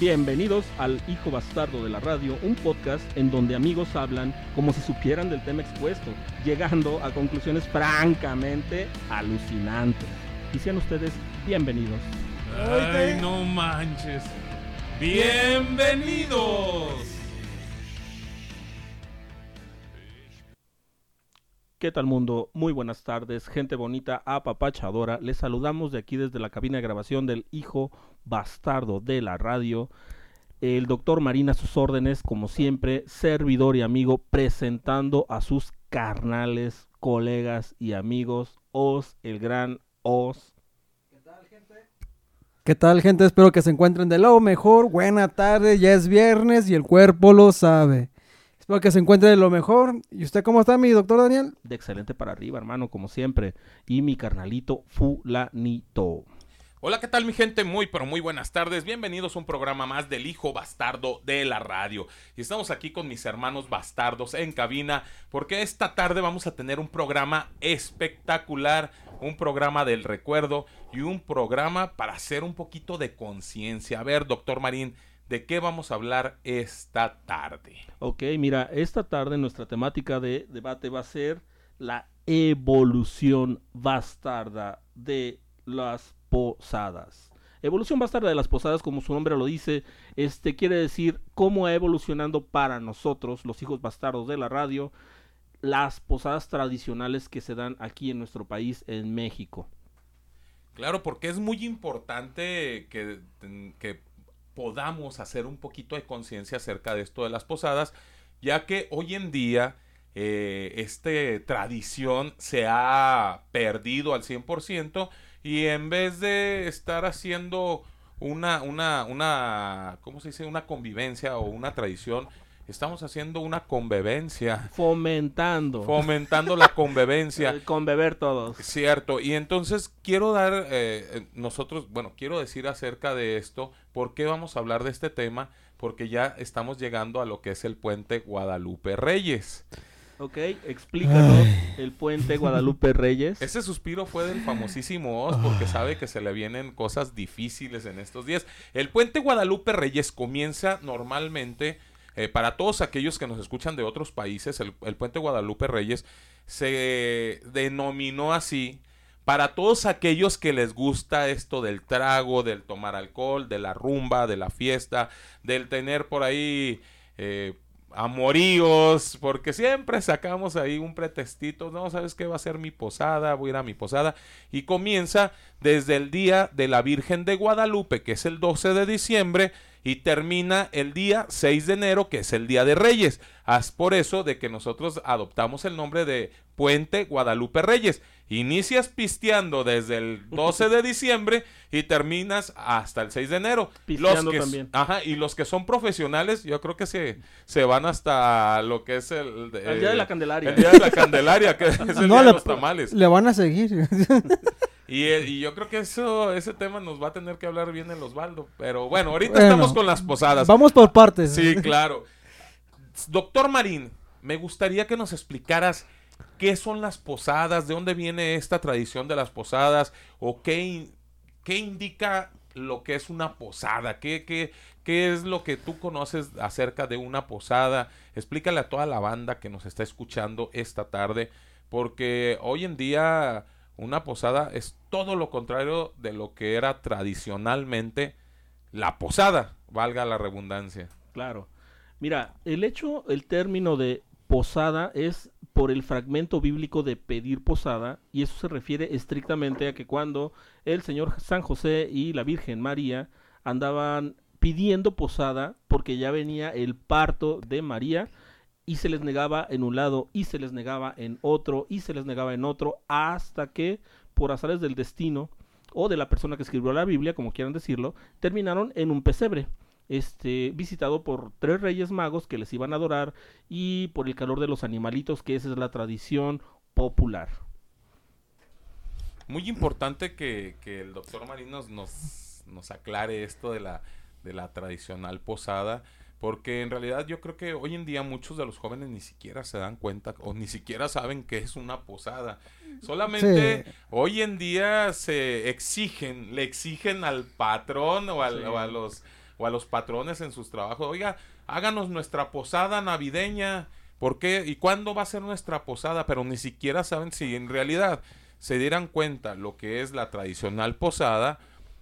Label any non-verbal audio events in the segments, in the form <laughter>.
Bienvenidos al Hijo Bastardo de la Radio, un podcast en donde amigos hablan como si supieran del tema expuesto, llegando a conclusiones francamente alucinantes. Y sean ustedes bienvenidos. Ay, no manches. Bienvenidos. ¿Qué tal mundo? Muy buenas tardes, gente bonita, apapachadora. Les saludamos de aquí desde la cabina de grabación del Hijo Bastardo de la Radio. El doctor Marina a sus órdenes, como siempre, servidor y amigo, presentando a sus carnales, colegas y amigos, Os, el gran Os. ¿Qué tal, gente? Espero que se encuentren de lo mejor. Buena tarde, ya es viernes y el cuerpo lo sabe. Espero que se encuentren de lo mejor. ¿Y usted cómo está, mi doctor Daniel? De excelente para arriba, hermano, como siempre. Y mi carnalito Fulanito. Hola, ¿qué tal mi gente? Muy, pero muy buenas tardes. Bienvenidos a un programa más del Hijo Bastardo de la Radio. Y estamos aquí con mis hermanos bastardos en cabina porque esta tarde vamos a tener un programa espectacular, un programa del recuerdo y un programa para hacer un poquito de conciencia. A ver, doctor Marín, ¿de qué vamos a hablar esta tarde? Ok, mira, esta tarde nuestra temática de debate va a ser la evolución bastarda de las posadas. Evolución bastarda de las posadas, como su nombre lo dice, este quiere decir cómo ha evolucionando para nosotros, los hijos bastardos de la radio, las posadas tradicionales que se dan aquí en nuestro país, en México. Claro, porque es muy importante que, que podamos hacer un poquito de conciencia acerca de esto de las posadas, ya que hoy en día eh, esta tradición se ha perdido al 100% y en vez de estar haciendo una, una, una, ¿cómo se dice? Una convivencia o una tradición, estamos haciendo una convivencia. Fomentando. Fomentando la convivencia. <laughs> Con beber todos. Cierto, y entonces quiero dar, eh, nosotros, bueno, quiero decir acerca de esto, ¿por qué vamos a hablar de este tema? Porque ya estamos llegando a lo que es el puente Guadalupe Reyes. Ok, explícanos el puente Guadalupe Reyes. Ese suspiro fue del famosísimo Oz porque sabe que se le vienen cosas difíciles en estos días. El puente Guadalupe Reyes comienza normalmente, eh, para todos aquellos que nos escuchan de otros países, el, puente Guadalupe Reyes se denominó así para todos aquellos que les gusta esto del trago, del tomar alcohol, de la rumba, de la fiesta, del tener por ahí... Eh, amoríos, porque siempre sacamos ahí un pretestito, no, ¿sabes qué va a ser mi posada? Voy a ir a mi posada. Y comienza desde el día de la Virgen de Guadalupe, que es el 12 de diciembre, y termina el día 6 de enero, que es el Día de Reyes. Es por eso de que nosotros adoptamos el nombre de Puente Guadalupe Reyes. Inicias pisteando desde el 12 de <laughs> diciembre y terminas hasta el 6 de enero. Pisteando los que, también. Ajá, y los que son profesionales, yo creo que se, se van hasta lo que es el... El día de la Candelaria. El Día de la Candelaria, que es el No, día de los tamales. Le van a seguir. <laughs> Y, eh, y yo creo que eso, ese tema nos va a tener que hablar bien el Osvaldo. Pero bueno, ahorita Bueno, estamos con las posadas. Vamos por partes. Sí, claro. Doctor Marín, me gustaría que nos explicaras qué son las posadas, de dónde viene esta tradición de las posadas, o qué, qué indica lo que es una posada, qué, qué, qué es lo que tú conoces acerca de una posada. Explícale a toda la banda que nos está escuchando esta tarde, porque hoy en día una posada es todo lo contrario de lo que era tradicionalmente la posada, valga la redundancia. Claro. Mira, el hecho, el término de posada es por el fragmento bíblico de pedir posada y eso se refiere estrictamente a que cuando el Señor San José y la Virgen María andaban pidiendo posada porque ya venía el parto de María y se les negaba en un lado y se les negaba en otro y se les negaba en otro hasta que por azares del destino o de la persona que escribió la Biblia, como quieran decirlo, terminaron en un pesebre. este, visitado por tres reyes magos que les iban a adorar y por el calor de los animalitos, que esa es la tradición popular. Muy importante que, que el doctor Marín nos, nos, nos aclare esto de la, de la tradicional posada. Porque en realidad yo creo que hoy en día muchos de los jóvenes ni siquiera se dan cuenta o ni siquiera saben qué es una posada. Solamente Sí. hoy en día se exigen, le exigen al patrón o, al- Sí. o a los o a los patrones en sus trabajos, oiga, háganos nuestra posada navideña. ¿Por qué? ¿Y cuándo va a ser nuestra posada? Pero ni siquiera saben si en realidad se dieran cuenta lo que es la tradicional posada,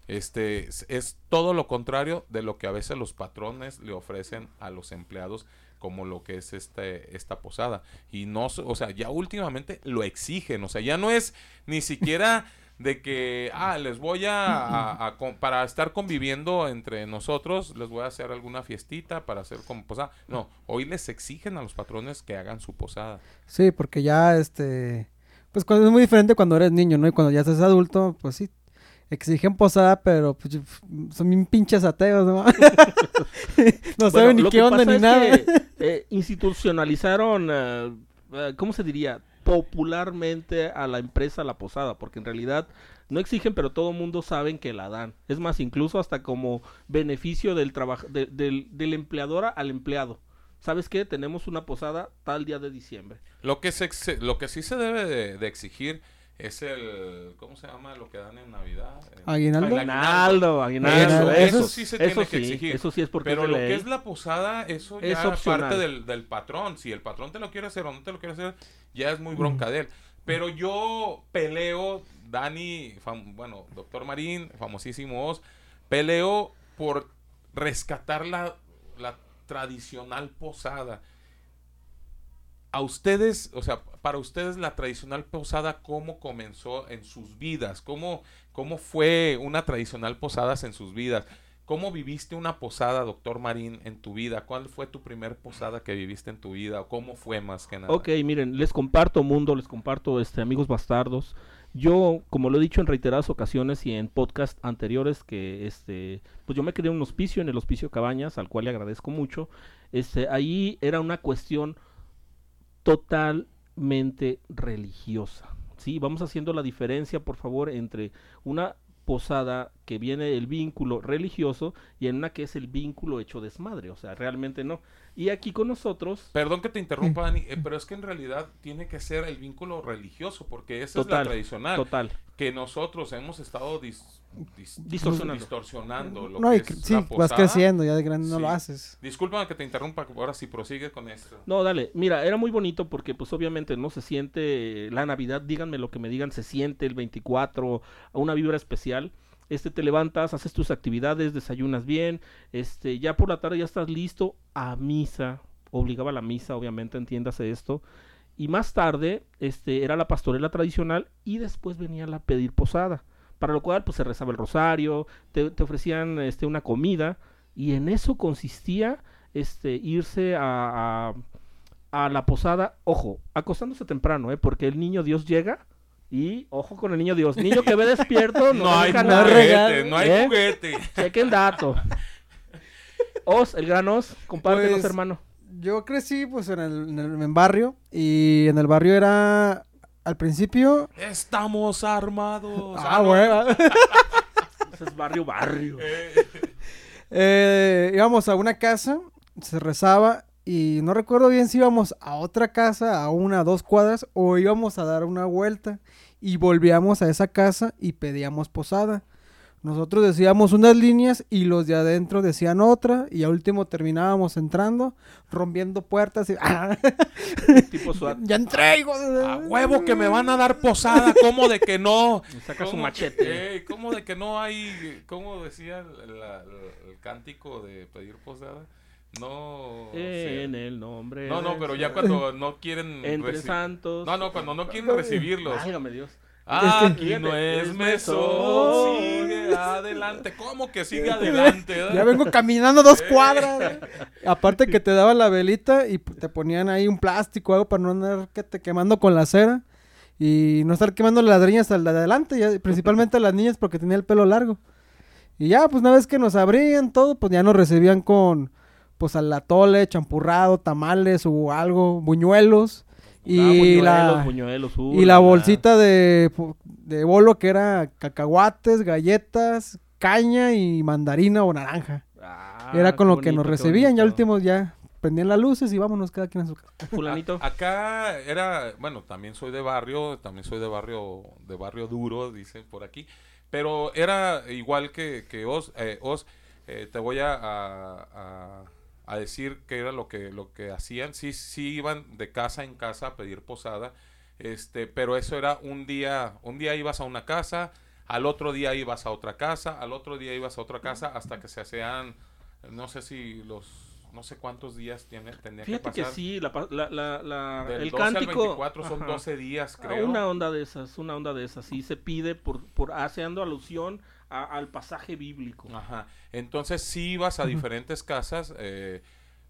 este es, todo lo contrario de lo que a veces los patrones le ofrecen a los empleados como lo que es este esta posada. Y no o sea ya últimamente lo exigen o sea ya no es ni siquiera <laughs> de que ah les voy a, a- para estar conviviendo entre nosotros les voy a hacer alguna fiestita para hacer como posada no hoy les exigen a los patrones que hagan su posada. Sí, porque ya, este, pues cuando es muy diferente cuando eres niño, ¿no? Y cuando ya estás adulto, pues sí, exigen posada, pero pues, son bien pinches ateos, ¿no? <laughs> no saben Bueno, ni qué onda ni nada. que, eh, institucionalizaron, eh, ¿cómo se diría? Popularmente a la empresa la posada, porque en realidad no exigen, pero todo el mundo saben que la dan. Es más, incluso hasta como beneficio del trabajo de- del, del empleador al empleado. ¿Sabes qué? Tenemos una posada tal día de diciembre. Lo que, se ex- lo que sí se debe de, de exigir es el... ¿Cómo se llama lo que dan en Navidad? ¿Aguinaldo? Aguinaldo, aguinaldo. Eso, Eso eso es- sí se Eso tiene que sí, exigir. eso sí es porque Pero lo ley. que es la posada, eso Es ya es opcional. parte del, del patrón. Si el patrón te lo quiere hacer o no te lo quiere hacer, ya es muy bronca de él. Pero yo peleo, Dani, fam- bueno, doctor Marín, famosísimo Oz, peleo por rescatar la, la tradicional posada. A ustedes, o sea, para ustedes la tradicional posada, ¿cómo comenzó en sus vidas? ¿Cómo, cómo fue una tradicional posada en sus vidas? ¿Cómo viviste una posada, doctor Marín, en tu vida? ¿Cuál fue tu primer posada que viviste en tu vida? ¿O cómo fue más que nada? Ok, miren, les comparto mundo, les comparto este amigos bastardos. Yo, como lo he dicho en reiteradas ocasiones y en podcast anteriores, que este, pues yo me en un hospicio, en el hospicio Cabañas, al cual le agradezco mucho. Este, ahí era una cuestión totalmente religiosa. Sí, vamos haciendo la diferencia, por favor, entre una posada que viene el vínculo religioso y en una que es el vínculo hecho desmadre, o sea, realmente no. Y aquí con nosotros Perdón que te interrumpa, Dani, eh, pero es que en realidad tiene que ser el vínculo religioso, porque esa es la tradicional. total. Que nosotros hemos estado dis- dis- Distorsionando. distorsionando lo No, que y es sí, la vas creciendo, ya de grande no lo haces. Discúlpame que te interrumpa, ahora sí prosigue con esto. No, dale. Mira, era muy bonito porque pues obviamente no se siente la Navidad, díganme lo que me digan, se siente el 24, a una vibra especial. Este te levantas, haces tus actividades, desayunas bien, este ya por la tarde ya estás listo a misa. Obligaba a la misa, obviamente, entiéndase esto. Y más tarde, este era la pastorela tradicional y después venía la pedir posada. Para lo cual pues se rezaba el rosario, te, te ofrecían este una comida y en eso consistía este irse a, a, a la posada, ojo, acostándose temprano, ¿eh? porque el niño Dios llega y ojo con el niño Dios, niño que ve despierto, <laughs> no, No, hay juguete, no hay ¿eh? juguete. Cheque el dato. <laughs> Os, el gran Os, compártenos, Pues, hermano. Yo crecí pues en el, en el- en barrio y en el barrio era al principio... Estamos armados. Ah, no. bueno. <laughs> Ese es barrio, barrio. Eh, Eh, íbamos a una casa, se rezaba y no recuerdo bien si íbamos a otra casa, a una, dos cuadras, o íbamos a dar una vuelta y volvíamos a esa casa y pedíamos posada. Nosotros decíamos unas líneas y los de adentro decían otra y a último terminábamos entrando, rompiendo puertas y... <laughs> tipo SWAT. ya entré, hijo de- a huevo que me van a dar posada, ¿cómo de que no? Y saca su ¿Cómo machete. que- eh, ¿Cómo de que no hay, cómo decía la- el cántico de pedir posada? No. En sé. el nombre. No, no, pero ya cuando <laughs> no quieren. Entre santos. No, no, cuando no quieren recibirlos. Válgame Dios. Ah, Es aquí no es es mesón. Sigue adelante. ¿Cómo que sigue <laughs> adelante? eh? Ya vengo caminando dos <laughs> cuadras. Aparte que te daban la velita y te ponían ahí un plástico o algo para no andar que te quemando con la cera. Y no estar quemando las ladrillas al de adelante, ya, principalmente a las niñas porque tenía el pelo largo. Y ya, pues una vez que nos abrían todo, pues ya nos recibían con, pues al atole, champurrado, tamales o algo, buñuelos. Y, Ah, buñuelos, la, buñuelos, y uh, la bolsita de, de bolo que era cacahuates, galletas, caña y mandarina o naranja. Ah, era con lo que nos bonito, recibían. Ya bonito. últimos ya prendían las luces y vámonos cada quien a su casa. <laughs> Fulanito. A- Acá era, bueno, también soy de barrio, también soy de barrio, de barrio duro, dicen por aquí. Pero era igual que, que Os, eh, Os, eh, te voy a, a- a- a decir que era lo que, lo que hacían. Sí, sí iban de casa en casa a pedir posada, este, pero eso era un día, un día ibas a una casa, al otro día ibas a otra casa, al otro día ibas a otra casa, hasta que se hacían, no sé si los, no sé cuántos días tiene, tenía Fíjate que que pasar. sí, la, la, la, la- Del el 12 al cántico. 24 son ajá. 12 días, Ah, creo. Una onda de esas, una onda de esas. Sí, se pide por, por haciendo alusión a- al pasaje bíblico. Ajá. Entonces sí ibas a diferentes casas, eh,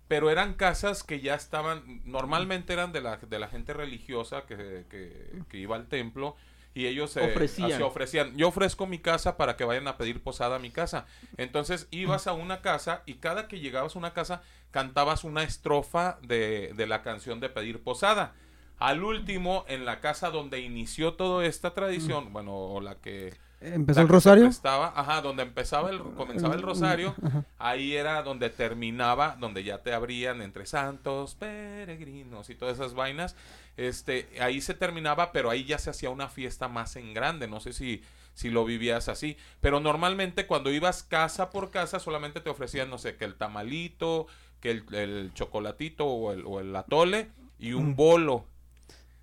pero eran casas que ya estaban, normalmente eran de la, de la gente religiosa que, que- que iba al templo y ellos eh, Ofrecían. así ofrecían. Yo ofrezco mi casa para que vayan a pedir posada a mi casa. Entonces ibas a una casa y cada que llegabas a una casa cantabas una estrofa de, de la canción de pedir posada. Al último, en la casa donde inició toda esta tradición, bueno, o la que Empezó el rosario. prestaba, ajá, donde empezaba el, comenzaba el rosario, Ajá. ahí era donde terminaba, donde ya te abrían entre santos, peregrinos y todas esas vainas. Este, ahí se terminaba, pero ahí ya se hacía una fiesta más en grande. No sé si, si lo vivías así. Pero normalmente cuando ibas casa por casa, solamente te ofrecían, no sé, que el tamalito, que el, el chocolatito o el, o el atole y un Mm. bolo.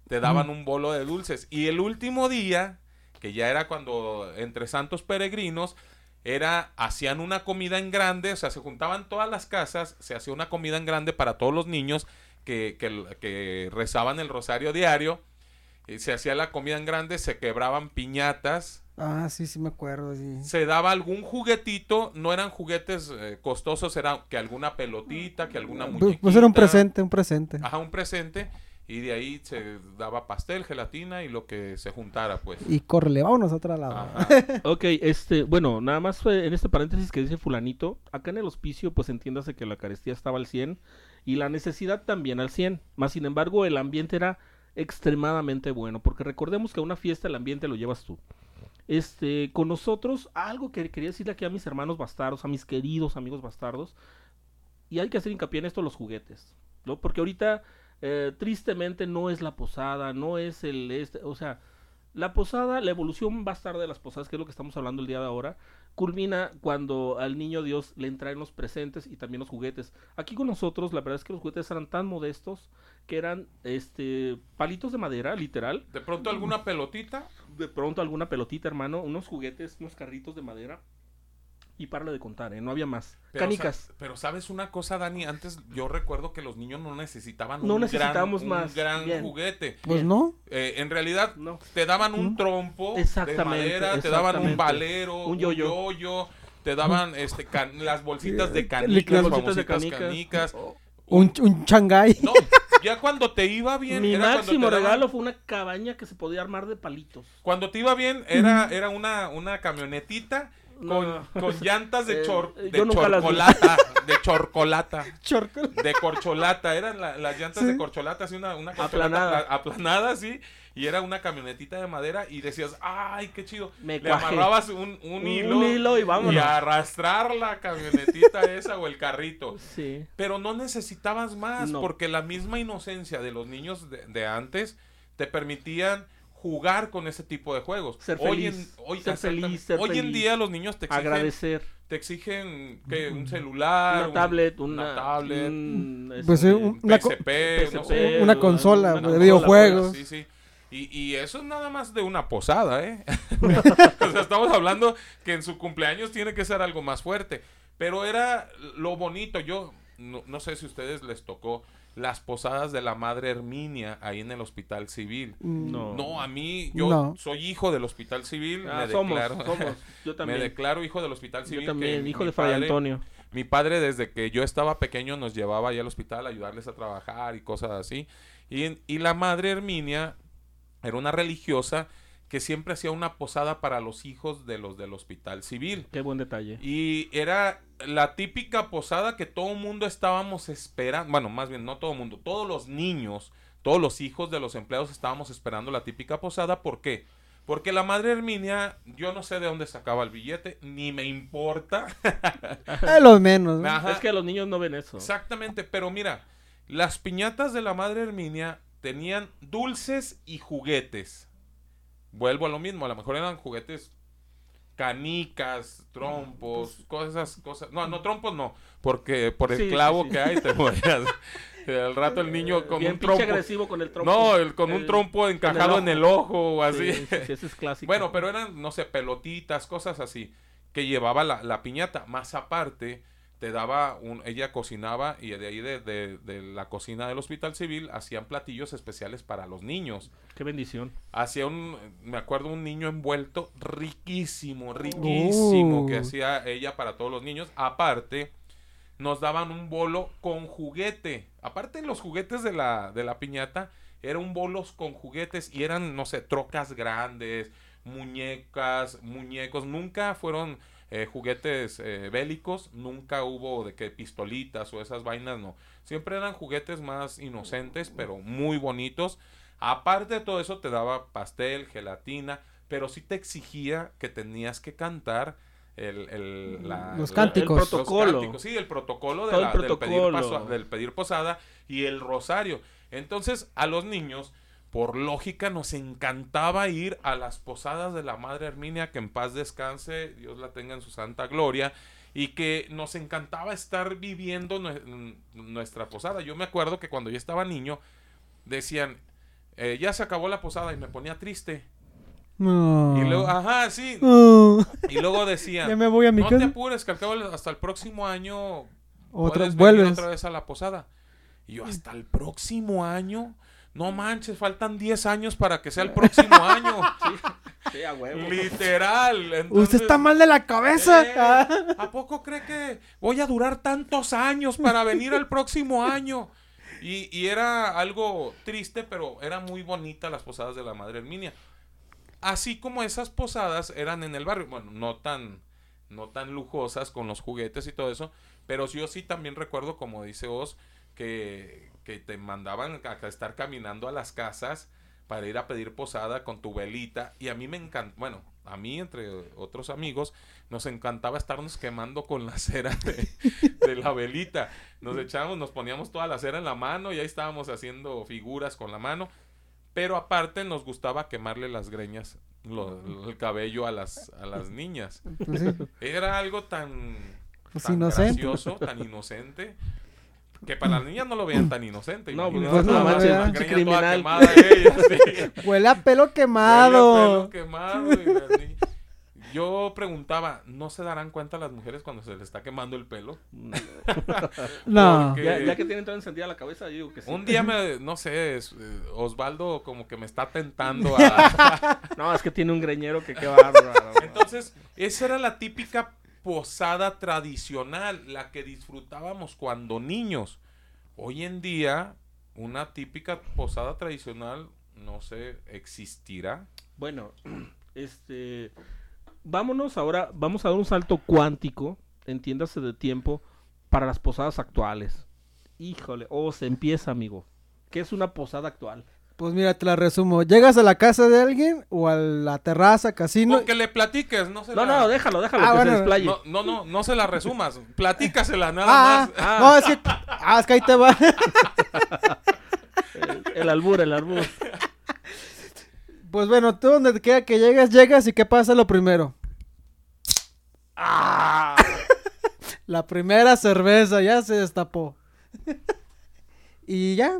Te daban un bolo de dulces. Y el último día, que ya era cuando entre santos peregrinos, era, hacían una comida en grande, o sea, se juntaban todas las casas, se hacía una comida en grande para todos los niños que, que, que rezaban el rosario diario, y se hacía la comida en grande, se quebraban piñatas, Ah, sí, sí me acuerdo. sí. se daba algún juguetito, no eran juguetes eh, costosos, era que alguna pelotita, que alguna Pues, muñequita. pues era un presente, un presente. Ajá, un presente, y de ahí se daba pastel, gelatina y lo que se juntara, pues. Y córrele, vámonos a otro lado. <laughs> Ok, este, bueno, nada más en este paréntesis que dice fulanito, acá en el hospicio pues entiéndase que la carestía estaba al 100 y la necesidad también al 100, más sin embargo el ambiente era extremadamente bueno, porque recordemos que a una fiesta el ambiente lo llevas tú. Este, con nosotros, algo que quería decirle aquí a mis hermanos bastardos, a mis queridos amigos bastardos, y hay que hacer hincapié en esto los juguetes, ¿no? Porque ahorita eh, tristemente no es la posada, no es el este, o sea, la posada, la evolución bastarda de las posadas, que es lo que estamos hablando el día de ahora, culmina cuando al niño Dios le entraen los presentes y también los juguetes. Aquí con nosotros, la verdad es que los juguetes eran tan modestos que eran este palitos de madera, literal. De pronto alguna pelotita, De pronto alguna pelotita, hermano, unos juguetes, unos carritos de madera. Y para de contar, ¿eh? No había más. Pero, Canicas. sa- pero sabes una cosa, Dani, antes yo recuerdo que los niños no necesitaban No un necesitábamos gran, un más. gran Bien. juguete. Pues no. Eh, en realidad No. te daban un ¿Mm? trompo de Exactamente, madera, te daban un valero, Un un yo-yo. yo-yo, te daban este can- las bolsitas de Eh, canicas, las bolsitas de canicas. canicas. Un, un changay. No, ya cuando te iba bien, Mi era máximo daban- regalo fue una cabaña que se podía armar de palitos. Cuando te iba bien, era, era una, una camionetita con, llantas de, Eh, chor, eh, de chorcolata, de chorcolata. <laughs> Chorco. de corcholata, eran la- las llantas Sí. de corcholata, así una, una Aplanada. apla- aplanada, así, y era una camionetita de madera y decías, ay, qué chido. Me Le cuajé. amarrabas un, un Un hilo, hilo y vámonos. y arrastrar la camionetita <laughs> esa o el carrito. Sí. Pero no necesitabas más, No. porque la misma inocencia de los niños de, de antes te permitían jugar con ese tipo de juegos. Ser hoy en, feliz, hoy, ser exactamente. feliz, ser Hoy en día los niños te exigen, Agradecer. te exigen ¿qué? un celular, Una un- tablet, una una, tablet, un, Pues, un- una PSP, no consola una de consola, videojuegos. Sí, sí. Y, y eso es nada más de una posada, ¿eh? <laughs> o sea, estamos hablando que en su cumpleaños tiene que ser algo más fuerte. Pero era lo bonito. Yo no, no sé si a ustedes les tocó las posadas de la Madre Herminia ahí en el Hospital Civil. No. No, a mí, yo No. soy hijo del Hospital Civil. Ah, me somos, declaro, somos. Yo <laughs> me también. declaro hijo del Hospital Civil. Yo que también, hijo mi de Fray padre- Antonio. mi padre desde que yo estaba pequeño nos llevaba allá al hospital a ayudarles a trabajar y cosas así. Y, y la madre Herminia era una religiosa que siempre hacía una posada para los hijos de los del hospital civil. Qué buen detalle. Y era la típica posada que todo el mundo estábamos esperando, bueno, más bien no todo el mundo, todos los niños, todos los hijos de los empleados estábamos esperando la típica posada. ¿Por qué? Porque la madre Herminia, yo no sé de dónde sacaba el billete, ni me importa. <laughs> Es lo menos. Es que los niños no ven eso. Exactamente, pero mira, las piñatas de la madre Herminia tenían dulces y juguetes. Vuelvo a lo mismo, a lo mejor eran juguetes canicas, trompos, cosas, cosas. No, no, trompos no, porque por el Sí, clavo sí. que hay te podrías. <laughs> Al rato el niño con Bien un trompo. agresivo con el trompo. No, el- con un trompo encajado en el ojo o así. Es clásico. Bueno, pero eran, no sé, pelotitas, cosas así, que llevaba la, la piñata. Más aparte, te daba un, ella cocinaba y de ahí de, de- de la cocina del hospital civil hacían platillos especiales para los niños. Qué bendición. Hacía un, me acuerdo, un niño envuelto riquísimo, riquísimo, Uh. que hacía ella para todos los niños. Aparte, nos daban un bolo con juguete. Aparte los juguetes de la, de la piñata, eran bolos con juguetes y eran, no sé, trocas grandes, muñecas, muñecos. Nunca fueron eh, juguetes eh, bélicos, nunca hubo de que pistolitas o esas vainas, no. Siempre eran juguetes más inocentes, pero muy bonitos. Aparte de todo eso, te daba pastel, gelatina, pero sí te exigía que tenías que cantar el, el- la- Los la- cánticos. los protocolo. cánticos, sí, el protocolo, de el la- Del, pedir protocolo. paso- del pedir posada y el rosario. Entonces, a los niños, por lógica, nos encantaba ir a las posadas de la Madre Herminia, que en paz descanse, Dios la tenga en su santa gloria, y que nos encantaba estar viviendo nue- nuestra posada. Yo me acuerdo que cuando yo estaba niño, decían, eh, ya se acabó la posada y me ponía triste. No. Y luego, ajá, sí. No. Y luego decían, <laughs> Ya me voy a mi no te casa. apures, que al cabo hasta el próximo año Otra, vuelves. otra vez a la posada. Y yo, hasta el próximo año. No manches, faltan 10 años para que sea el próximo <laughs> año. Sí, a huevo. Literal. Usted está mal de la cabeza. eh, <laughs> Ah. ¿A poco cree que voy a durar tantos años para venir el próximo año? Y, y era algo triste, pero era muy bonita las posadas de la Madre Herminia. Así como esas posadas eran en el barrio, bueno, no tan, no tan lujosas con los juguetes y todo eso, pero yo sí también recuerdo, como dice Oz, que, que te mandaban a, estar caminando a las casas para ir a pedir posada con tu velita. Y a mí me encanta, bueno, a mí entre otros amigos, nos encantaba estarnos quemando con la cera de, de la velita. Nos echábamos, nos poníamos toda la cera en la mano y ahí estábamos haciendo figuras con la mano. Pero aparte nos gustaba quemarle las greñas, lo- el cabello a las, a las niñas. Pues. Era algo tan, Pues tan inocente. gracioso, tan inocente, que para las niñas no lo veían tan inocente. No, pues, no, la manches, toda criminal. quemada ella, sí. <laughs> Huele a pelo Huele a quemado. pelo quemado y Yo preguntaba, ¿no se darán cuenta las mujeres cuando se les está quemando el pelo? <laughs> No. Porque- Ya, ya que tienen toda encendida la cabeza, yo digo que sí. Un día me, no sé, es- eh, Osvaldo como que me está tentando a... <laughs> No, es que tiene un greñero que qué bárbaro. Entonces, esa era la típica posada tradicional, la que disfrutábamos cuando niños. Hoy en día, una típica posada tradicional, no sé, existirá. Bueno, <clears throat> este. Vámonos ahora, vamos a dar un salto cuántico, entiéndase de tiempo, para las posadas actuales. Híjole, oh, se empieza, amigo. ¿Qué es una posada actual? Pues mira, te la resumo. Llegas a la casa de alguien o a la terraza, casino. Con que le platiques, no se No, la- no, déjalo, déjalo, Ah, que bueno, se desplaye. No, no, no, no se la resumas. <laughs> Platícasela nada Ah, más. Ah. no, es que. Ah, es que ahí te va. El, el albur, el albur. <laughs> Pues bueno, tú donde quiera que llegas, llegas y ¿qué pasa lo primero? ¡Ah! <laughs> La primera cerveza ya se destapó. y ya.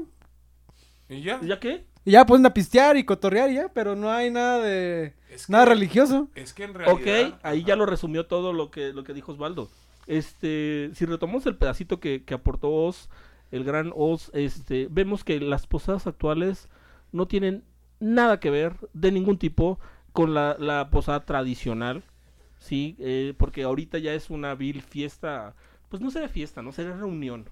¿Y ya? ¿Ya qué? Y ya pueden a pistear y cotorrear y ya, pero no hay nada de. Es que- Nada religioso. Es que en realidad... Ok, ahí ya lo resumió todo lo que, lo que dijo Osvaldo. Este, si retomamos el pedacito que, que aportó Oz, el gran Oz, este, vemos que las posadas actuales no tienen nada que ver de ningún tipo con la, la posada tradicional, sí, Eh, porque ahorita ya es una vil fiesta, pues no sería fiesta, no sería reunión,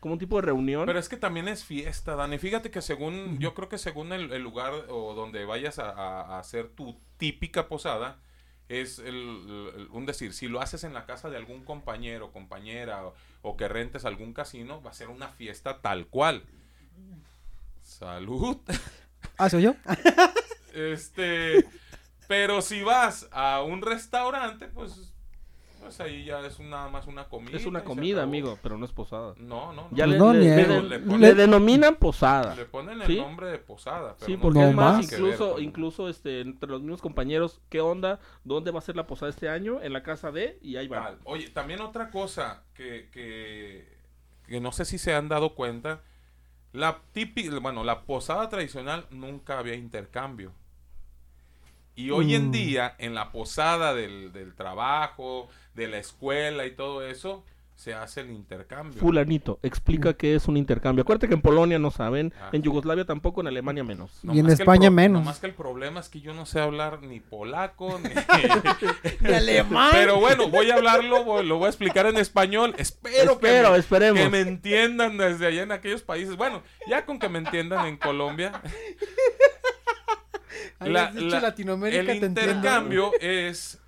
como un tipo de reunión. Pero es que también es fiesta, Dani. Fíjate que según, yo creo que según el, el lugar o donde vayas a, a- a hacer tu típica posada, es el, el- un decir, si lo haces en la casa de algún compañero, compañera, o, o que rentes algún casino, va a ser una fiesta tal cual. Salud. <laughs> Ah, ¿soy yo? Este, pero si vas a un restaurante, pues, pues ahí ya es nada más una comida. es una comida, amigo, pero no es posada. No, no, no. Ya Pues le, no, le- denominan posada. Le ponen el ¿Sí? nombre de posada. Pero Sí, no porque es No más, más. que ver incluso, incluso este, entre los mismos compañeros, ¿qué onda? ¿Dónde va a ser la posada este año? En la casa de, y ahí va. Tal. Oye, también otra cosa que, que, que no sé si se han dado cuenta. La típica, bueno, la posada tradicional nunca había intercambio. Y hoy en Mm. día, en la posada del, del trabajo, de la escuela y todo eso, se hace el intercambio. Fulanito, explica qué es un intercambio. Acuérdate que en Polonia no saben, Ah. en Yugoslavia tampoco, en Alemania menos. Y en más España pro- menos. Nomás que el problema es que yo no sé hablar ni polaco, ni... <laughs> ¿De alemán? Pero bueno, voy a hablarlo, voy- lo voy a explicar en español. Espero, Espero, que, me, esperemos. que me entiendan desde allá en aquellos países. Bueno, ya con que me entiendan en Colombia. <laughs> La- has dicho la- Latinoamérica, el te entiendo. intercambio es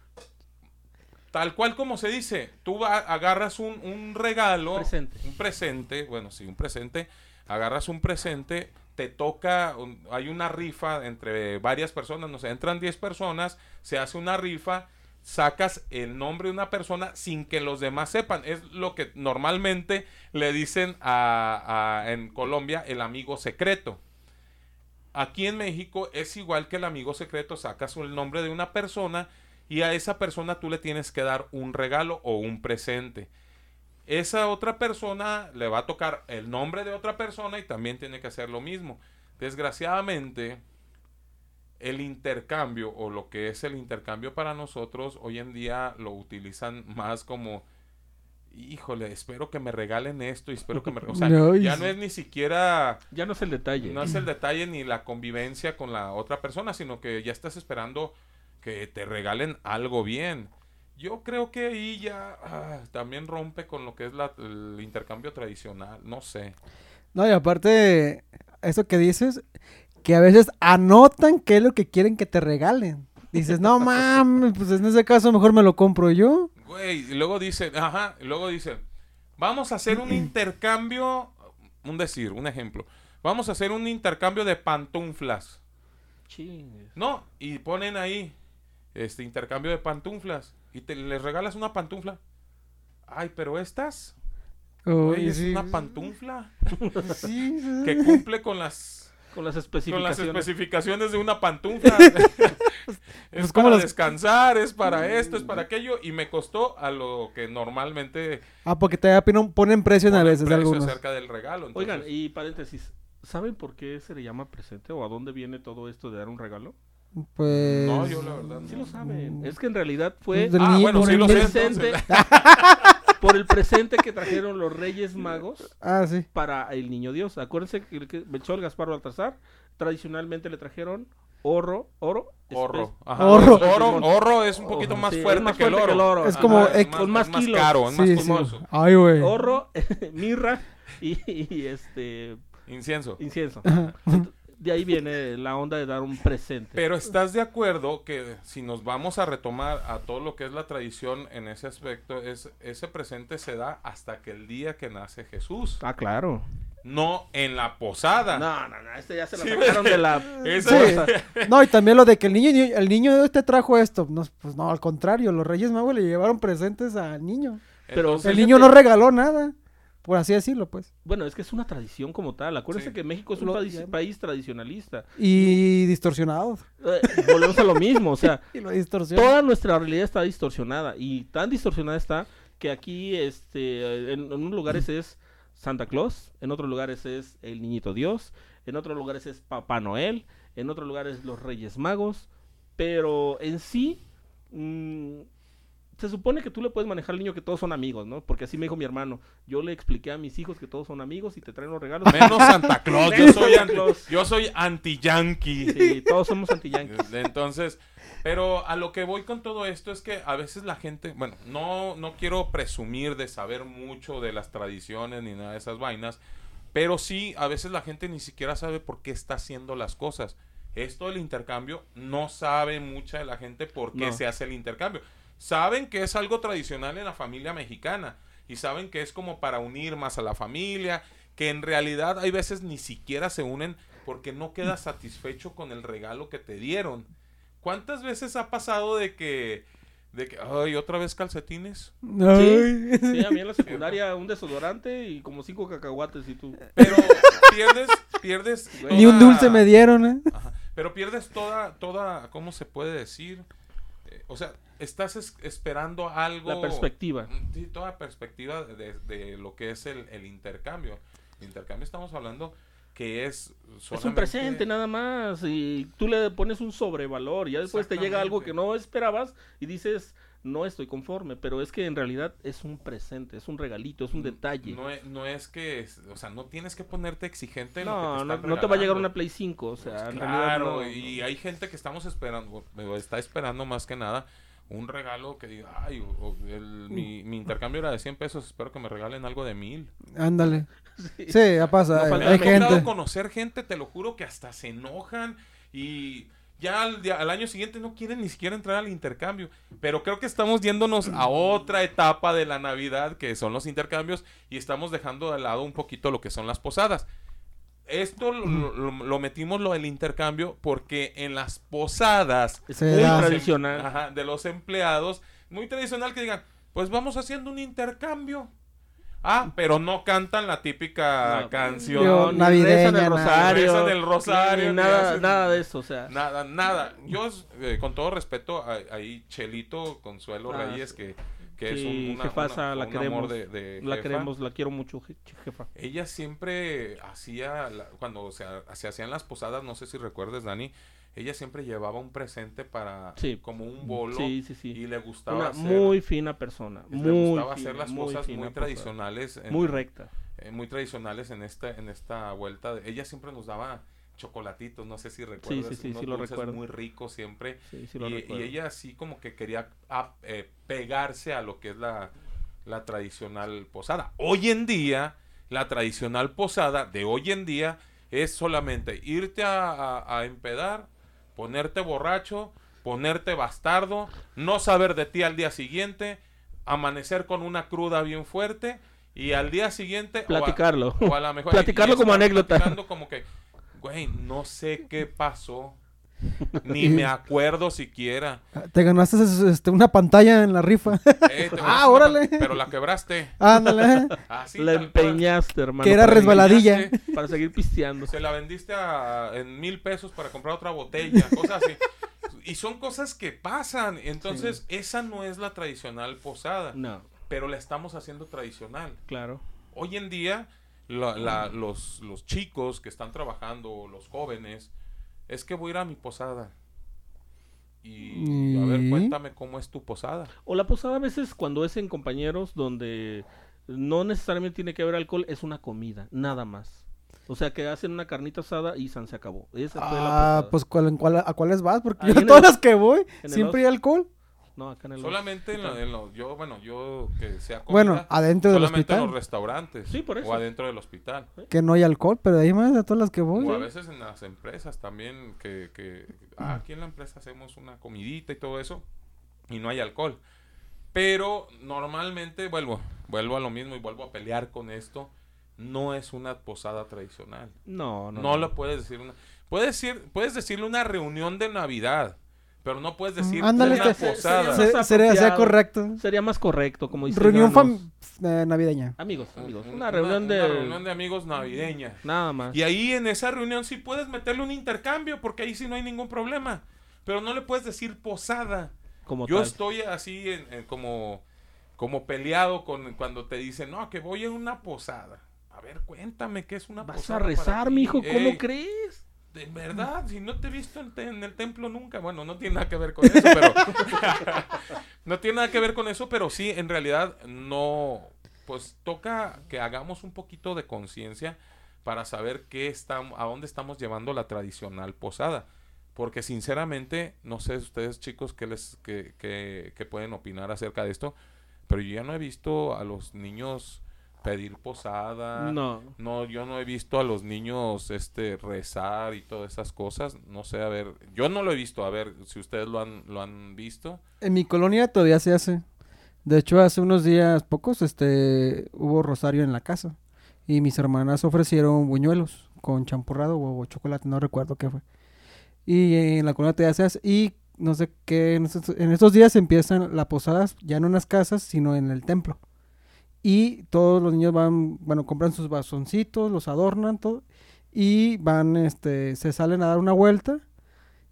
tal cual como se dice. Tú va- agarras un, un regalo, Presente. un presente, bueno, sí, un presente. Agarras un presente, te toca, un- hay una rifa entre varias personas, no sé, entran 10 personas, se hace una rifa, sacas el nombre de una persona sin que los demás sepan. Es lo que normalmente le dicen a, a- en Colombia el amigo secreto. Aquí en México es igual que el amigo secreto, sacas el nombre de una persona y a esa persona tú le tienes que dar un regalo o un presente. Esa otra persona le va a tocar el nombre de otra persona y también tiene que hacer lo mismo. Desgraciadamente, el intercambio o lo que es el intercambio para nosotros hoy en día lo utilizan más como híjole, espero que me regalen esto y espero que me... re-". O <laughs> sea, No, ya no es ni siquiera... Ya no es el detalle. No es el <clears throat> detalle ni la convivencia con la otra persona, sino que ya estás esperando que te regalen algo bien. Yo creo que ahí ya ah, también rompe con lo que es la- el intercambio tradicional. No sé. No, y aparte, eso que dices, que a veces anotan qué es lo que quieren que te regalen. Dices, no <laughs> mames, pues en ese caso mejor me lo compro yo. Güey, luego dicen, ajá, luego dicen, vamos a hacer un <clears throat> intercambio, un decir, un ejemplo. Vamos a hacer un intercambio de pantuflas. Chingues. No, y ponen ahí este intercambio de pantuflas y te les regalas una pantufla. Ay, pero estas, güey, Uy, es sí. una pantufla <laughs> Sí, sí. que cumple con las Con las con las especificaciones. de una pantufla. <laughs> es Pues, ¿cómo para las- descansar, es para esto, es para aquello y me costó a lo que normalmente Ah, porque todavía ponen, ponen precio a ponen veces precio algunos. acerca del regalo. Oigan, y paréntesis, ¿saben por qué se le llama presente o a dónde viene todo esto de dar un regalo? Pues... No, yo la verdad Sí no. lo saben. Es que en realidad fue Pues del Ah, bueno, sí lo sé. presente, <laughs> por el presente que trajeron los Reyes Magos Ah, sí. para el Niño Dios. Acuérdense que el que Melchor, Gaspar, Baltasar tradicionalmente le trajeron oro, oro, Oro. Ajá, Oro. es oro. Oro es un poquito Oro, más sí, es fuerte, más que, el fuerte que el oro. Es como Ajá, ex- con más es más kilos. caro, es más Sí, sí. costoso. Ay, güey. oro, <laughs> mirra y, y, este Incienso. incienso. Ajá. De ahí viene la onda de dar un presente. Pero estás de acuerdo que si nos vamos a retomar a todo lo que es la tradición en ese aspecto, es ese presente se da hasta que el día que nace Jesús, ah, claro. no en la posada. No, no, no, este ya se la Sí, sacaron de la <laughs> Esa- bolsa. No, y también lo de que el niño, el niño este trajo esto. No, pues no, al contrario, los Reyes Magos le llevaron presentes al niño. Pero Entonces, El niño no regaló nada, por así decirlo, pues. Bueno, es que es una tradición como tal. Acuérdense Sí. que México es un Lo- país, país tradicionalista. Y distorsionado. Eh, volvemos a lo mismo, o sea, <laughs> Y lo distorsionó. toda nuestra realidad está distorsionada y tan distorsionada está que aquí este en, en unos lugares es Santa Claus, en otros lugares es el Niñito Dios, en otros lugares es Papá Noel, en otros lugares los Reyes Magos, pero en sí mm, se supone que tú le puedes manejar al niño que todos son amigos, ¿no? Porque así me dijo mi hermano. Yo le expliqué a mis hijos que todos son amigos y te traen los regalos. Menos Santa Claus. Yo soy, yo soy anti-yankee. Sí, todos somos anti-yankees. <laughs> Entonces, pero a lo que voy con todo esto es que a veces la gente, bueno, no, no quiero presumir de saber mucho de las tradiciones ni nada de esas vainas, pero sí, a veces la gente ni siquiera sabe por qué está haciendo las cosas. Esto del intercambio, no sabe mucha de la gente por qué No. se hace el intercambio. Saben que es algo tradicional en la familia mexicana y saben que es como para unir más a la familia, que en realidad hay veces ni siquiera se unen porque no quedas satisfecho con el regalo que te dieron. ¿Cuántas veces ha pasado de que, de que, ay, otra vez calcetines? Ay. Sí, <laughs> a mí en la secundaria un desodorante y como cinco cacahuates y tú. Pero pierdes, pierdes. Ni un dulce me dieron, ¿eh? Ajá, Pero pierdes toda, toda, ¿cómo se puede decir? O sea, estás es- esperando algo. La perspectiva. Sí, toda perspectiva de, de lo que es el, el intercambio. El intercambio estamos hablando que es Es un presente nada más y tú le pones un sobrevalor y ya después te llega algo que no esperabas y dices, no estoy conforme, pero es que en realidad es un presente, es un regalito, es un detalle. No es, no es que, es- o sea, no tienes que ponerte exigente en lo No, que te no, están no te va a llegar una Play 5, o sea, Pues en realidad claro, no. y hay gente que estamos esperando, está esperando más que nada un regalo que diga, ay, o- o el- mi, mi intercambio era de 100 pesos, espero que me regalen algo de mil. Ándale. <laughs> Sí. Sí, ya pasa. No hay- falta- hay me ha tocado gente. conocer gente, te lo juro, que hasta se enojan y ya al, al año siguiente no quieren ni siquiera entrar al intercambio. Pero creo que estamos yéndonos a otra etapa de la Navidad, que son los intercambios, y estamos dejando de lado un poquito lo que son las posadas. Esto lo, lo- lo metimos lo del intercambio porque en las posadas muy tradicional. Ajá, de los empleados, muy tradicional que digan, pues vamos haciendo un intercambio. Ah, pero no cantan la típica No, canción. Yo- ni navideña, rezan el nada. rosario, Rezan el rosario, nada, hacen- nada de eso, o sea. Nada, nada. Yo, eh, con todo respeto, ahí Chelito Consuelo Ah, Reyes, sí. que, que es Sí, un, una, jefasa, una- la un queremos, amor de, de la queremos, la quiero mucho, je- jefa. Ella siempre hacía, la- cuando se, se hacían las posadas, no sé si recuerdes, Dani, ella siempre llevaba un presente para, Sí. como un bolo, Sí, sí, sí. y le gustaba Una hacer, muy fina persona, le muy gustaba fina, hacer las muy cosas muy tradicionales, en- muy recta. eh, muy tradicionales en esta, en esta vuelta. de- ella siempre nos daba chocolatitos, no sé si recuerdas, sí, sí, unos sí lo dulces recuerdo. muy ricos siempre. Sí, sí lo y, y ella así como que quería ah, eh, pegarse a lo que es la, la tradicional posada. Hoy en día, la tradicional posada de hoy en día es solamente irte a, a- a empedar, ponerte borracho, ponerte bastardo, no saber de ti al día siguiente, amanecer con una cruda bien fuerte y al día siguiente o a- Platicarlo. o a, la mejor <laughs> Platicarlo como anécdota. platicando como que, güey, no sé qué pasó. <laughs> Ni me acuerdo siquiera. Te ganaste este, una pantalla en la rifa. Eh, <laughs> Ah, una órale. Pero la quebraste. Ándale. <laughs> Así, la tal cual. empeñaste, hermano. Que era resbaladilla. Para seguir pisteando. Se la vendiste a- en mil pesos para comprar otra botella, cosas así. Y son cosas que pasan. Entonces, esa no es la tradicional posada. No, Pero la estamos haciendo tradicional. claro. Hoy en día, la- la- los, los chicos que están trabajando, los jóvenes, es que voy a ir a mi posada. Y a ver, cuéntame cómo es tu posada. O la posada a veces cuando es en compañeros donde no necesariamente tiene que haber alcohol, es una comida, nada más. O sea, que hacen una carnita asada y San se acabó. Esa fue la Ah, pues ¿cuál, en cuál- ¿a cuáles vas? Porque yo todas el- las que voy siempre hay alcohol. No, acá en el Solamente en, lo- hospital. en lo- yo, bueno, yo que sea comida, Bueno, adentro del solamente en los hospital. restaurantes Sí, por eso. o adentro del hospital. Que no hay alcohol, pero de ahí más de todas las que voy. O a veces en las empresas también que, que ah, aquí en la empresa hacemos una comidita y todo eso y no hay alcohol. Pero normalmente vuelvo, vuelvo a lo mismo y vuelvo a pelear con esto. No es una posada tradicional. No, no. No, lo puedes decir una. Puedes decir, puedes decirle una reunión de Navidad, pero no puedes decir ándale, una este- posada. se- Se- sería, correcto. Sería más correcto, como dice Reunión eh, navideña. Amigos, amigos. Un- Una reunión de... una reunión de amigos navideña. Nada más. Y ahí en esa reunión sí puedes meterle un intercambio, porque ahí sí no hay ningún problema. Pero no le puedes decir posada. Como Yo tal. estoy así en- en como, como peleado con cuando te dicen, no, que voy a una posada. A ver, cuéntame qué es una Vas posada. a para rezar, ti". mijo, ¿cómo Ey, crees? De verdad, si no te he visto en, en el templo nunca, bueno, no tiene nada que ver con eso, pero <laughs> no tiene nada que ver con eso, pero sí, en realidad no, pues toca que hagamos un poquito de conciencia para saber qué estamos, a dónde estamos llevando la tradicional posada, porque sinceramente, no sé ustedes chicos qué les, qué, qué- qué pueden opinar acerca de esto, pero yo ya no he visto a los niños pedir posada, No. no, yo no he visto a los niños este rezar y todas esas cosas. No sé, a ver, yo no lo he visto, a ver si ustedes lo han, lo han visto. En mi colonia todavía se hace. De hecho, hace unos días pocos, este, hubo rosario en la casa. Y mis hermanas ofrecieron buñuelos con champurrado o, o chocolate, no recuerdo qué fue. Y en la colonia todavía se hace. Y no sé qué, en estos, en estos días empiezan las posadas, ya no en las casas, sino en el templo. Y todos los niños van, bueno, compran sus bazoncitos, los adornan, todo. Y van, este, se salen a dar una vuelta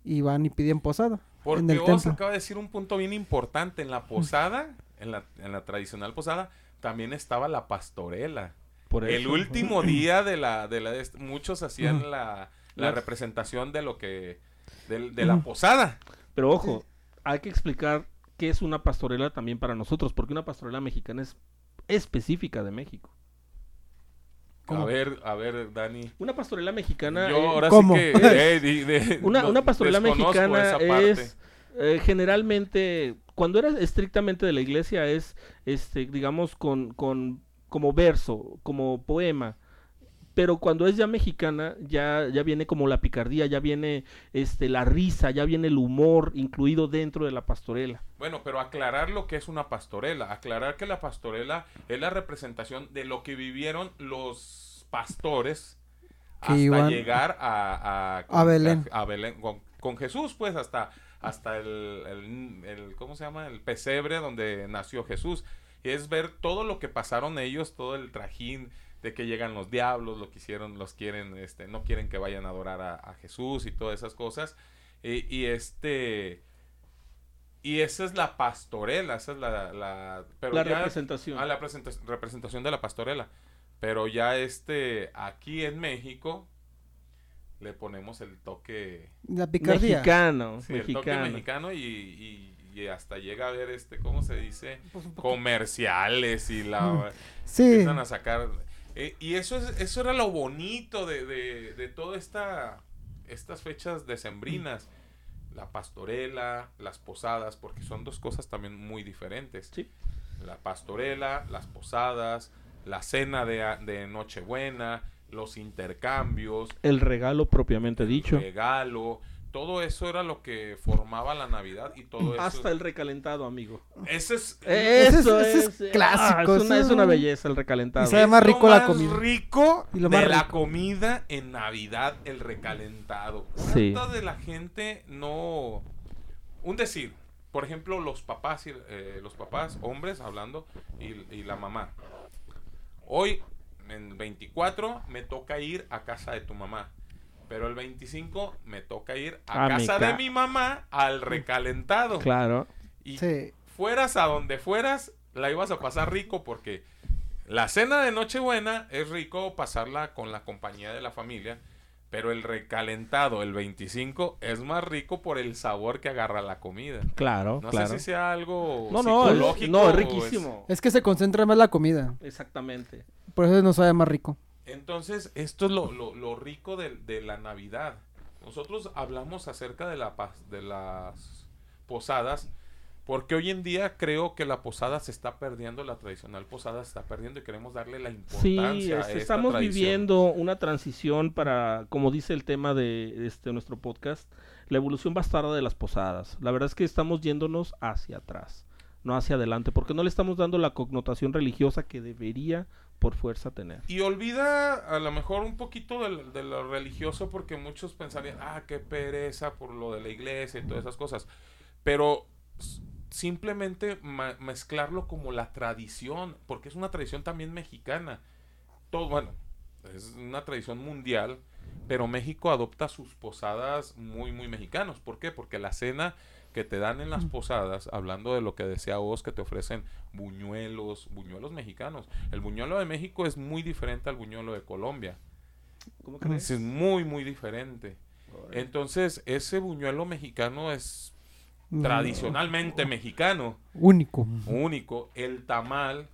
y van y piden posada. Porque en el vos templo. acaba de decir un punto bien importante. En la posada, en la, en la tradicional posada, también estaba la pastorela. Por El eso. último <clears throat> día de la, de la, de muchos hacían la, la representación de lo que, del- de, la posada. Pero ojo, hay que explicar qué es una pastorela también para nosotros, porque una pastorela mexicana es específica de México. A ver, a ver, Dani. Una pastorela mexicana Yo ahora ¿Cómo? sí que... <laughs> eh, de- Una, no, una pastorela mexicana es eh, generalmente, cuando eras estrictamente de la iglesia, es, este, digamos, con, con, como verso, como poema. Pero cuando es ya mexicana, ya, ya viene como la picardía, ya viene este, la risa, ya viene el humor incluido dentro de la pastorela. Bueno, pero aclarar lo que es una pastorela. Aclarar que la pastorela es la representación de lo que vivieron los pastores Que hasta iban llegar a, a, a Belén. a Belén, con, con Jesús, pues hasta, hasta el, el- el- ¿cómo se llama? El pesebre donde nació Jesús. Y es ver todo lo que pasaron ellos, todo el trajín de que llegan los diablos, lo que hicieron, los quieren, este, no quieren que vayan a adorar a, a Jesús y todas esas cosas. Y, y este... Y esa es la pastorela, esa es la... la pero la ya- representación. Ah, la presenta- representación de la pastorela. Pero ya este, aquí en México, le ponemos el toque, La picardía. Mexicano, sí, el toque mexicano. mexicano y, y- y hasta llega a ver este, ¿cómo se dice? Pues Comerciales y la... Sí. Empiezan a sacar... eh, y eso, es, eso era lo bonito de, de, de toda esta... Estas fechas decembrinas. La pastorela, las posadas, porque son dos cosas también muy diferentes. Sí. La pastorela, las posadas, la cena de, de Nochebuena, los intercambios, El regalo propiamente dicho. regalo, todo eso era lo que formaba la Navidad y todo eso. Hasta el recalentado, amigo. Ese es, Eso ese es, es clásico, ah, es, una, es una belleza el recalentado. Y sabe es más rico la más comida. rico Y lo de más la comida en Navidad, el recalentado. Sí. ¿Cuánta de la gente no... Un decir, por ejemplo, los papás, y, eh, los papás, hombres hablando, y, y la mamá. Hoy, en 24, me toca ir a casa de tu mamá. Pero el 25 me toca ir a, A mi casa de mi mamá al recalentado. Claro. Y Sí. fueras a donde fueras, la ibas a pasar rico porque la cena de Nochebuena es rico pasarla con la compañía de la familia, pero el recalentado, el 25, es más rico por el sabor que agarra la comida. Claro, No claro. sé si sea algo no, no, es, psicológico no, es riquísimo. Es que se concentra más la comida. Exactamente. Por eso nos sabe más rico. Entonces, esto es lo, lo- lo rico de, de la Navidad. Nosotros hablamos acerca de, la, de las posadas, porque hoy en día creo que la posada se está perdiendo, la tradicional posada se está perdiendo y queremos darle la Sí, importancia a este, esta estamos tradición. viviendo una transición para, como dice el tema de este nuestro podcast, la evolución bastarda de las posadas. La verdad es que estamos yéndonos hacia atrás, no hacia adelante, porque no le estamos dando la connotación religiosa que debería por fuerza tener. Y olvida a lo mejor un poquito del- de, lo religioso porque muchos pensarían, ah, qué pereza por lo de la iglesia y todas esas cosas. Pero simplemente mezclarlo como la tradición, porque es una tradición también mexicana. Todo, bueno, es una tradición mundial, pero México adopta sus posadas muy, muy mexicanos. ¿Por qué? Porque la cena que te dan en las posadas, hablando de lo que decía vos, que te ofrecen buñuelos, buñuelos mexicanos. El buñuelo de México es muy diferente al buñuelo de Colombia. ¿Cómo Es muy, muy diferente. Entonces, ese buñuelo mexicano es Mm, tradicionalmente mexicano, Único. único. El tamal,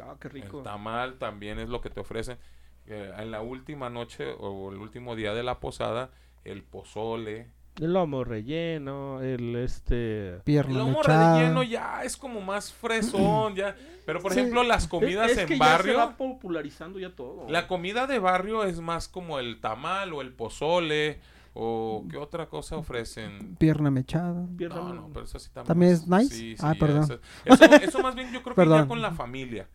Ah, qué rico. el tamal también es lo que te ofrecen. Eh, en la última noche o el último día de la posada, el pozole. El lomo relleno, el este... El Pierna lomo mechada. relleno ya es como más fresón, <clears throat> ya. Pero por Sí. ejemplo, las comidas es, es en que ya se barrio, va popularizando ya todo. la comida de barrio es más como el tamal o el pozole o qué otra cosa ofrecen. Pierna mechada. Pierna- No, no, pero eso sí también. ¿También es nice? Sí, Ah, perdón. Eso, eso, eso más bien yo creo que ya con la familia.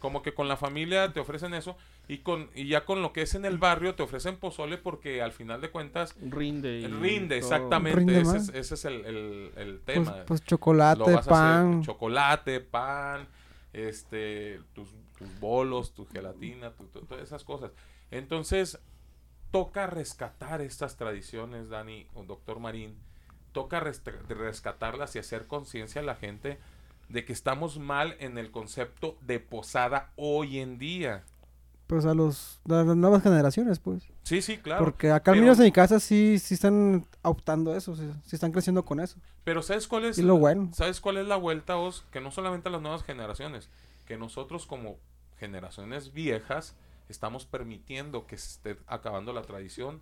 Como que con la familia te ofrecen eso y con y ya con lo que es en el barrio te ofrecen pozole porque al final de cuentas Rinde. rinde, todo. exactamente. Rinde ese, es, ese es el, el- el Pues, tema. pues Lo chocolate, vas a hacer pan. chocolate, pan, este, tus, tus bolos, tu gelatina, tu- tu- todas esas cosas. Entonces, toca rescatar estas tradiciones, Dani o doctor Marín. Toca rest- rescatarlas y hacer conciencia a la gente de que estamos mal en el concepto de posada hoy en día. Pues a los, a las nuevas generaciones, pues. Sí, sí, claro. Porque acá al menos en mi casa sí, sí están optando eso, sí, sí están creciendo con eso. Pero ¿sabes cuál es? Y lo bueno. ¿Sabes cuál es la vuelta, Os? Que no solamente a las nuevas generaciones, que nosotros como generaciones viejas estamos permitiendo que se esté acabando la tradición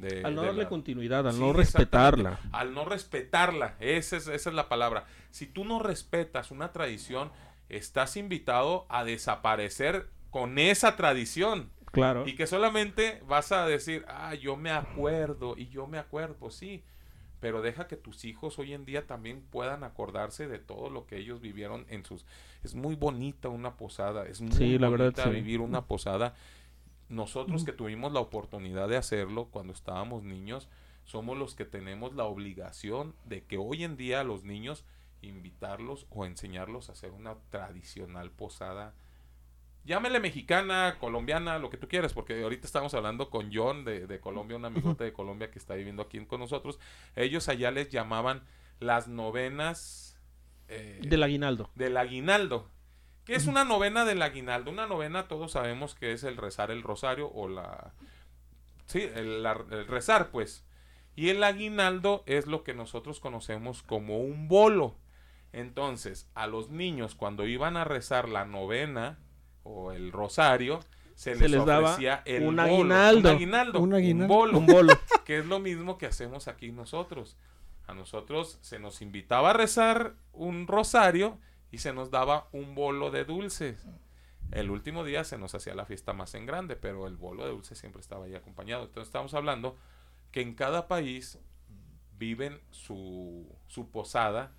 de... Al no de darle la- continuidad, al Sí, no respetarla. Al no respetarla, esa es, esa es la palabra. Si tú no respetas una tradición, estás invitado a desaparecer con esa tradición. Claro. Y que solamente vas a decir, ah, yo me acuerdo y yo me acuerdo, sí. Pero deja que tus hijos hoy en día también puedan acordarse de todo lo que ellos vivieron en sus... Es muy bonita una posada, es muy Sí, la verdad, bonita sí. vivir una posada. Nosotros que tuvimos la oportunidad de hacerlo cuando estábamos niños, somos los que tenemos la obligación de que hoy en día a los niños invitarlos o enseñarlos a hacer una tradicional posada llámele mexicana, colombiana, lo que tú quieras, porque ahorita estamos hablando con John de, de Colombia, un amigote de Colombia que está viviendo aquí con nosotros. Ellos allá les llamaban las novenas eh, Del aguinaldo. del aguinaldo. ¿Qué es una novena del aguinaldo? Una novena todos sabemos que es el rezar el rosario o la... Sí, el, la- el rezar pues. Y el aguinaldo es lo que nosotros conocemos como un bolo. Entonces, a los niños cuando iban a rezar la novena o el rosario, se les, Se les daba ofrecía el un bolo, aguinaldo. Un aguinaldo. Un un aguinaldo. bolo Un bolo. <laughs> que es lo mismo que hacemos aquí nosotros. A nosotros se nos invitaba a rezar un rosario y se nos daba un bolo de dulces. El último día se nos hacía la fiesta más en grande, pero el bolo de dulces siempre estaba ahí acompañado. Entonces estamos hablando que en cada país viven su, su posada,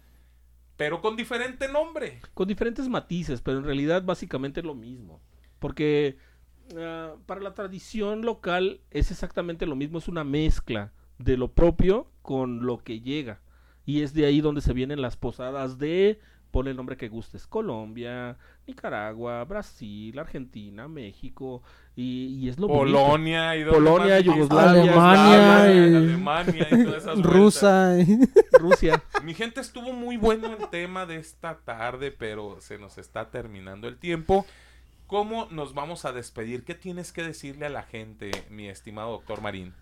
pero con diferente nombre. con diferentes matices, pero en realidad básicamente es lo mismo. Porque ah, para la tradición local es exactamente lo mismo, es una mezcla de lo propio con lo que llega. Y es de ahí donde se vienen las posadas de, ponle el nombre que gustes, Colombia, Nicaragua, Brasil, Argentina, México, y, y es lo bonito. Polonia y Polonia? Yugoslavia, Alemania y- Alemania y todas esas vueltas. Rusa. y- <laughs> Rusia. Mi gente estuvo muy bueno el tema de esta tarde, pero se nos está terminando el tiempo. ¿Cómo nos vamos a despedir? ¿Qué tienes que decirle a la gente, mi estimado doctor Marín?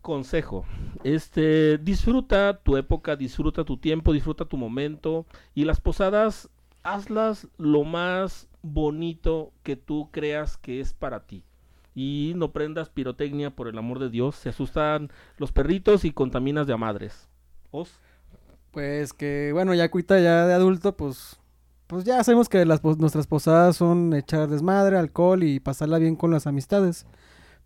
Consejo. Este, disfruta tu época, disfruta tu tiempo, disfruta tu momento y las posadas hazlas lo más bonito que tú creas que es para ti. Y no prendas pirotecnia por el amor de Dios, se asustan los perritos y contaminas de a madres. ¿Os? Pues que, bueno, ya cuita ya de adulto, pues, pues ya sabemos que las, nuestras posadas son echar desmadre, alcohol y pasarla bien con las amistades.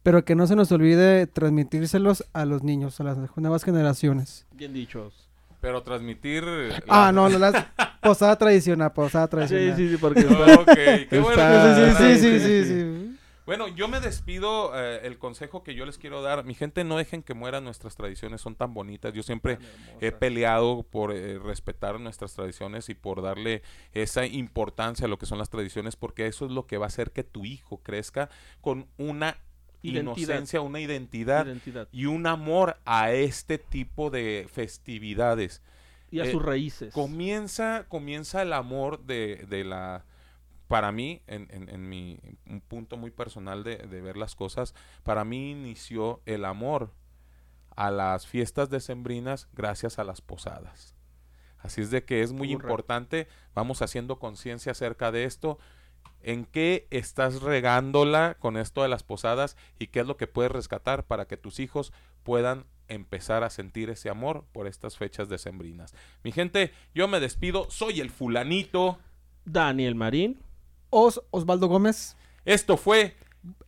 Pero que no se nos olvide transmitírselos a los niños, a las nuevas generaciones. Bien dichos. Pero transmitir... la- Ah, no, no, la <laughs> posada tradicional, posada Sí, tradicional. sí, sí, porque <laughs> Ok, qué bueno. Está- Sí, sí, sí, sí, sí, sí. sí. Bueno, yo me despido. eh, el consejo que yo les quiero dar, mi gente, no dejen que mueran nuestras tradiciones, son tan bonitas. Yo siempre he peleado por eh, respetar nuestras tradiciones y por darle esa importancia a lo que son las tradiciones, porque eso es lo que va a hacer que tu hijo crezca con una Identidad. inocencia, una identidad Identidad. y un amor a este tipo de festividades. Y a Eh, sus raíces. Comienza, comienza el amor de, de la... Para mí, en, en- en mi un punto muy personal de, de ver las cosas, para mí inició el amor a las fiestas decembrinas gracias a las posadas. Así es de que es muy Correcto. importante, vamos haciendo conciencia acerca de esto, en qué estás regándola con esto de las posadas y qué es lo que puedes rescatar para que tus hijos puedan empezar a sentir ese amor por estas fechas decembrinas. Mi gente, yo me despido, soy el fulanito. Daniel Marín. Os Osvaldo Gómez. Esto fue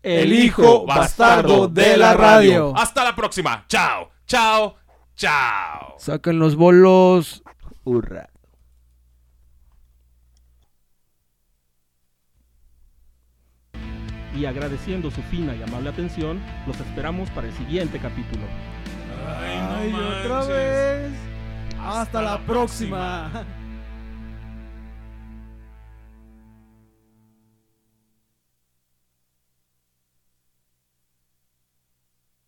El, hijo bastardo de la radio. Hasta la próxima. Chao, chao, chao. Saquen los bolos. Hurra. Y agradeciendo su fina y amable atención, los esperamos para el siguiente capítulo. Ay, otra vez. Hasta, la próxima.